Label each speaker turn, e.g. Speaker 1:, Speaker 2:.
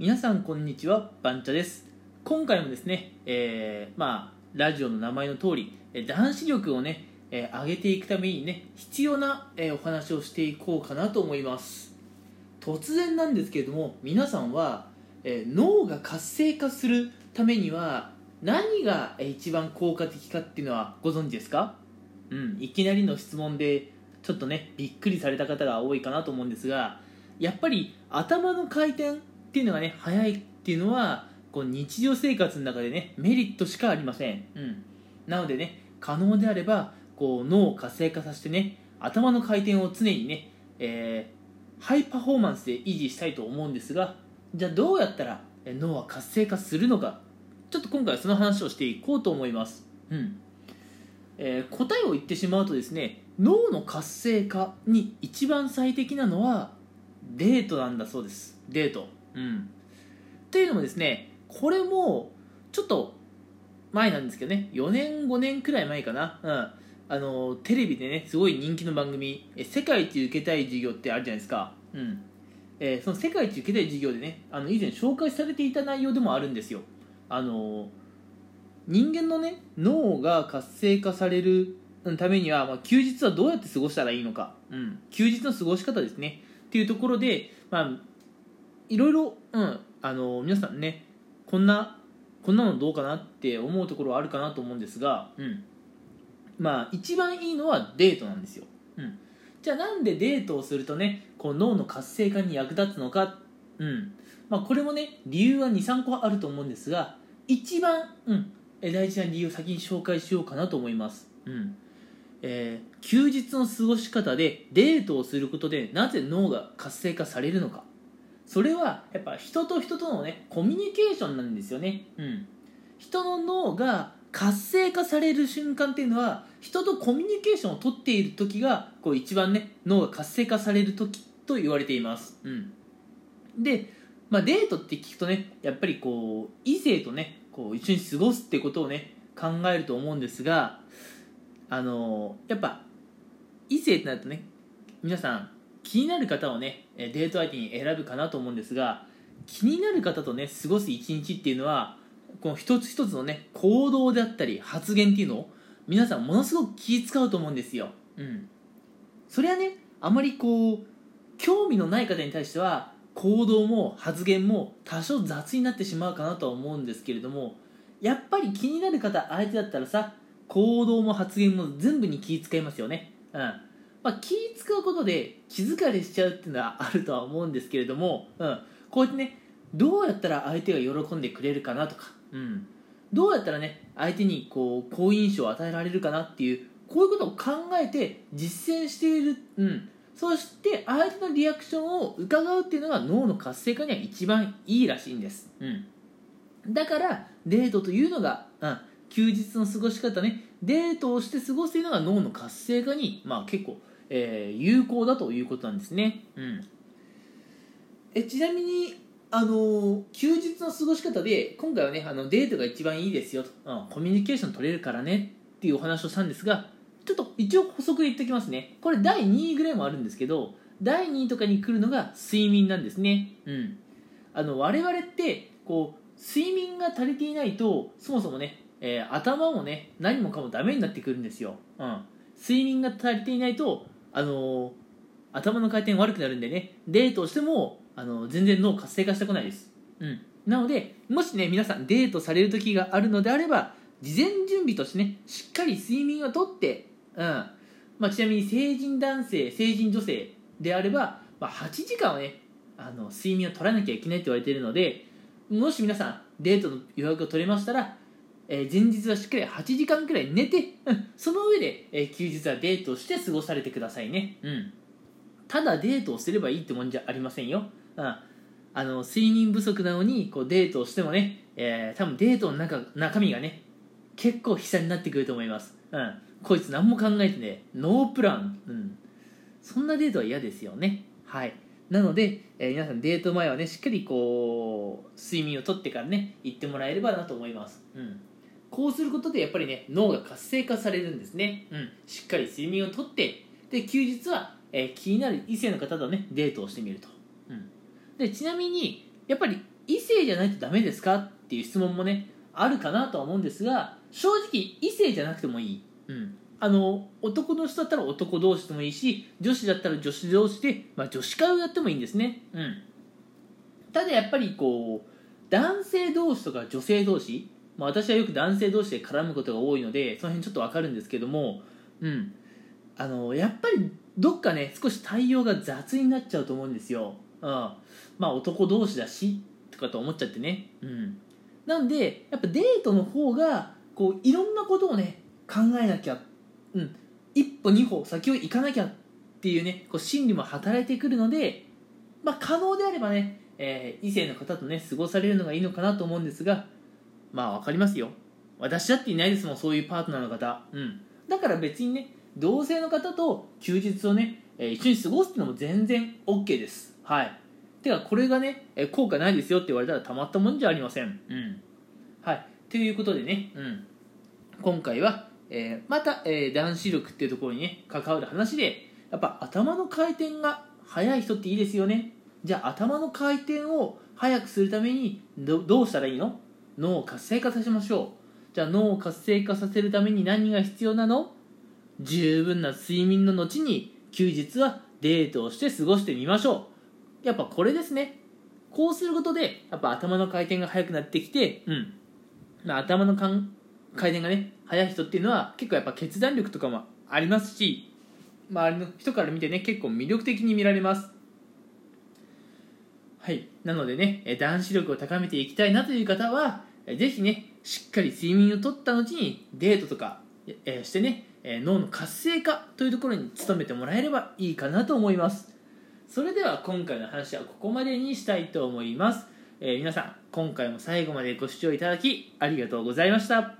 Speaker 1: 皆さんこんにちはバンチャです。今回もですね、えー、まあラジオの名前の通り男子力をね、えー、上げていくためにね必要な、えー、お話をしていこうかなと思います。突然なんですけれども皆さんは、え、脳が活性化するためには何が一番効果的かっていうのはご存知ですか？うんいきなりの質問でちょっとねびっくりされた方が多いかなと思うんですがやっぱり頭の回転っていうのがね早いっていうのはこう日常生活の中でねメリットしかありません、うん、なのでね可能であればこう脳を活性化させてね頭の回転を常にね、えー、ハイパフォーマンスで維持したいと思うんですがじゃあどうやったら脳は活性化するのか。ちょっと今回はその話をしていこうと思います、うん。えー、答えを言ってしまうとですね脳の活性化に一番最適なのはデートなんだそうです。デートうん。というのもですねこれもちょっと前なんですけどね4年5年くらい前かな。うん。あのテレビでねすごい人気の番組「世界一受けたい授業」ってあるじゃないですか。うん。えー、その世界一受けたい授業でねあの以前紹介されていた内容でもあるんですよ。あの人間のね脳が活性化されるためには、まあ、休日はどうやって過ごしたらいいのか、うん、休日の過ごし方ですね。っていうところで、まあ、いろいろ、うん、あの皆さんねこんなこんなのどうかなって思うところはあるかなと思うんですが、うん、まあ一番いいのはデートなんですよ、うん、じゃあなんでデートをするとねこう脳の活性化に役立つのか、うん。まあ、これもね理由は23個あると思うんですが一番、うん、大事な理由を先に紹介しようかなと思います、うん。えー、休日の過ごし方でデートをすることでなぜ脳が活性化されるのかそれはやっぱ人と人とのねコミュニケーションなんですよね。うん。人の脳が活性化される瞬間っていうのは人とコミュニケーションをとっている時がこう一番ね脳が活性化される時と言われています、うん、で、まあ、デートって聞くとねやっぱりこう異性とねこう一緒に過ごすってことをね考えると思うんですがあのやっぱ異性ってなるとね皆さん気になる方をねデート相手に選ぶかなと思うんですが気になる方とね過ごす一日っていうのはこの一つ一つのね行動であったり発言っていうのを皆さんものすごく気使うと思うんですよ。うん、それはねあまりこう興味のない方に対しては行動も発言も多少雑になってしまうかなとは思うんですけれどもやっぱり気になる方相手だったらさ行動も発言も全部に気遣いますよね。うんまあ、気使うことで気疲れしちゃうっていうのはあるとは思うんですけれども、うん、こうやってねどうやったら相手が喜んでくれるかなとか、うん、どうやったらね相手にこう好印象を与えられるかなっていうこういうことを考えて実践している、うん、そして相手のリアクションを伺うっていうのが脳の活性化には一番いいらしいんです、うん、だからデートというのが、うん、休日の過ごし方ね。デートをして過ごすというのが脳の活性化に、まあ、結構えー、有効だということなんですね、うん、えちなみにあの、休日の過ごし方で今回はねあのデートが一番いいですよと、うん、コミュニケーション取れるからね。っていうお話をしたんですがちょっと一応補足で言っておきますね。これ第2位ぐらいもあるんですけど第2位とかに来るのが睡眠なんですね。うん。あの我々ってこう睡眠が足りていないとそもそもね、えー、頭もね何もかもダメになってくるんですよ、うん、睡眠が足りていないとあの頭の回転悪くなるんでね。デートをしてもあの全然脳活性化したくないです、うん、なのでもしね皆さんデートされる時があるのであれば事前準備としてねしっかり睡眠をとって、うん。まあ、ちなみに成人男性成人女性であれば、まあ、8時間はねあの睡眠を取らなきゃいけないと言われているのでもし皆さんデートの予約を取れましたらえー、前日はしっかり8時間くらい寝て、うん、その上で、えー、休日はデートをして過ごされてくださいね、うん、ただデートをすればいいってもんじゃありませんよ、うん、あの睡眠不足なのにこうデートをしてもね、えー、多分デートの中中身がね結構悲惨になってくると思います、うん、こいつ何も考えてねノープラン、うん、そんなデートは嫌ですよね。はい。なので、えー、皆さんデート前はねしっかりこう睡眠をとってからね行ってもらえればなと思います、うん。こうすることでやっぱりね脳が活性化されるんですね、うん、しっかり睡眠をとってで休日は、えー、気になる異性の方とねデートをしてみると、うん、でちなみにやっぱり異性じゃないとダメですか？っていう質問もねあるかなとは思うんですが正直異性じゃなくてもいい、うん、あの男の人だったら男同士でもいいし女子だったら女子同士で、まあ、女子会をやってもいいんですね、うん、ただやっぱりこう男性同士とか女性同士、まあ、私はよく男性同士で絡むことが多いのでその辺ちょっと分かるんですけども、うん、あのやっぱりどっかね少し対応が雑になっちゃうと思うんですよ、うん、まあ男同士だしとかと思っちゃってね、うん、なんでやっぱデートの方がこういろんなことをね考えなきゃ、うん、一歩二歩先を行かなきゃっていうねこう心理も働いてくるので、まあ、可能であればね、えー、異性の方とね過ごされるのがいいのかなと思うんですがまあ分かりますよ。私だっていないですもんそういうパートナーの方、うん、だから別にね同性の方と休日をね、えー、一緒に過ごすっていうのも全然 OK です。はい。てかこれがね、え効果ないですよって言われたらたまったもんじゃありません。うん。はい。ということでね、うん、今回は、えー、また、えー、男子力っていうところにね関わる話でやっぱ頭の回転が速い人っていいですよね。じゃあ頭の回転を速くするためにどどうしたらいいの？脳を活性化させましょう。じゃあ脳を活性化させるために何が必要なの？十分な睡眠の後に休日はデートをして過ごしてみましょう。やっぱこれですね。こうすることでやっぱ頭の回転が速くなってきて、うん。まあ、頭の回転がね速い人っていうのは結構やっぱ決断力とかもありますし周りの人から見てね結構魅力的に見られます。はい。なのでね男子力を高めていきたいなという方はぜひねしっかり睡眠をとった後にデートとか、えしてねえ脳の活性化というところに努めてもらえればいいかなと思います。それでは今回の話はここまでにしたいと思います、えー、皆さん今回も最後までご視聴いただきありがとうございました。